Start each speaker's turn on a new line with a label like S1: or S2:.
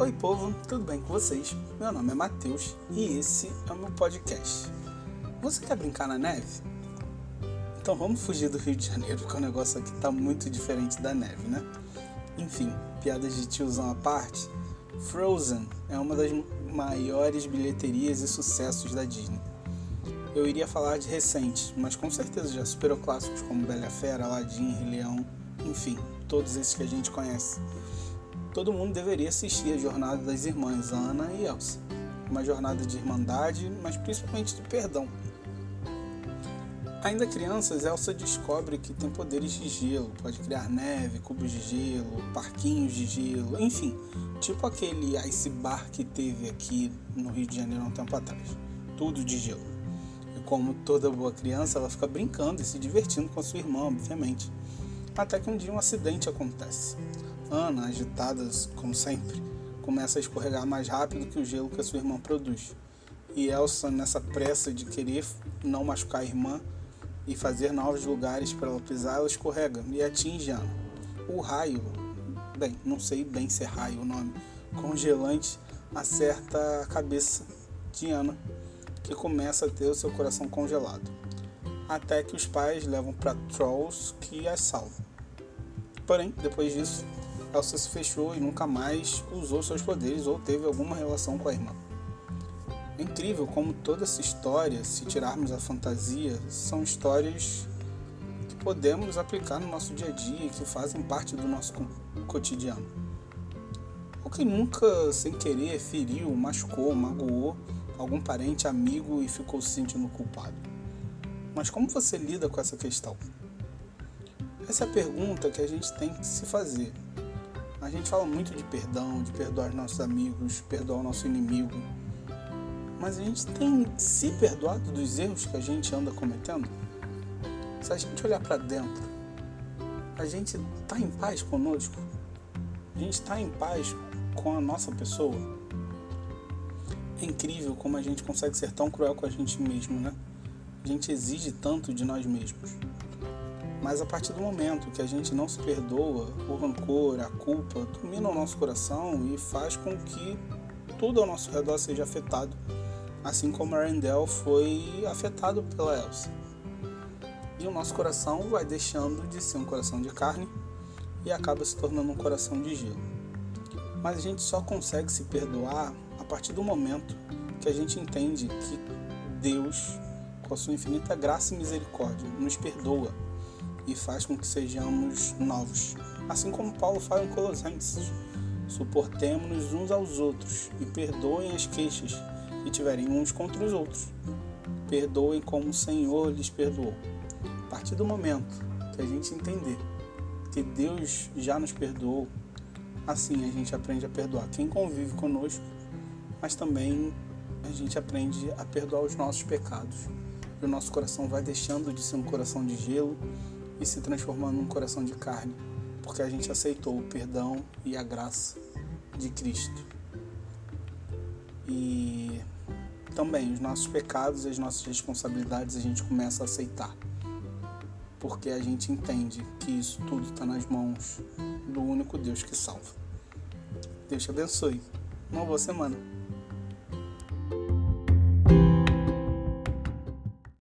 S1: Oi, povo, tudo bem com vocês? Meu nome é Matheus e esse é o meu podcast. Você quer brincar na neve? Então vamos fugir do Rio de Janeiro, porque o negócio aqui tá muito diferente da neve, né? Enfim, piadas de tiozão à parte, Frozen é uma das maiores bilheterias e sucessos da Disney. Eu iria falar de recentes, mas com certeza já superou clássicos como Bela Fera, Aladdin, Rei Leão, enfim, todos esses que a gente conhece. Todo mundo deveria assistir a jornada das irmãs Ana e Elsa. Uma jornada de irmandade, mas principalmente de perdão. Ainda crianças, Elsa descobre que tem poderes de gelo, pode criar neve, cubos de gelo, parquinhos de gelo, enfim, tipo aquele ice bar que teve aqui no Rio de Janeiro há um tempo atrás. Tudo de gelo. E como toda boa criança, ela fica brincando e se divertindo com a sua irmã, obviamente. Até que um dia um acidente acontece. Ana, agitada como sempre, começa a escorregar mais rápido que o gelo que a sua irmã produz. E Elsa, nessa pressa de querer não machucar a irmã e fazer novos lugares para ela pisar, ela escorrega e atinge Ana. O raio, bem, não sei bem se é raio o nome, congelante, acerta a cabeça de Ana, que começa a ter o seu coração congelado. Até que os pais levam para Trolls que as salvam. Porém, depois disso, Elsa se fechou e nunca mais usou seus poderes ou teve alguma relação com a irmã. É incrível como toda essa história, se tirarmos a fantasia, são histórias que podemos aplicar no nosso dia a dia e que fazem parte do nosso cotidiano. Ou quem nunca, sem querer, feriu, machucou, magoou algum parente, amigo e ficou se sentindo culpado. Mas como você lida com essa questão? Essa é a pergunta que a gente tem que se fazer. A gente fala muito de perdão, de perdoar nossos amigos, perdoar o nosso inimigo. Mas a gente tem se perdoado dos erros que a gente anda cometendo? Se a gente olhar para dentro, a gente está em paz conosco? A gente está em paz com a nossa pessoa? É incrível como a gente consegue ser tão cruel com a gente mesmo, né? A gente exige tanto de nós mesmos. Mas a partir do momento que a gente não se perdoa, o rancor, a culpa domina o nosso coração e faz com que tudo ao nosso redor seja afetado, assim como Arendelle foi afetado pela Elsa. E o nosso coração vai deixando de ser um coração de carne e acaba se tornando um coração de gelo. Mas a gente só consegue se perdoar a partir do momento que a gente entende que Deus, com a sua infinita graça e misericórdia, nos perdoa e faz com que sejamos novos. Assim como Paulo fala em Colossenses: suportemos-nos uns aos outros e perdoem as queixas que tiverem uns contra os outros. Perdoem como o Senhor lhes perdoou. A partir do momento que a gente entender que Deus já nos perdoou, assim a gente aprende a perdoar quem convive conosco, mas também a gente aprende a perdoar os nossos pecados. E o nosso coração vai deixando de ser um coração de gelo e se transformando num coração de carne, porque a gente aceitou o perdão e a graça de Cristo. E também os nossos pecados e as nossas responsabilidades a gente começa a aceitar, porque a gente entende que isso tudo está nas mãos do único Deus que salva. Deus te abençoe. Uma boa semana.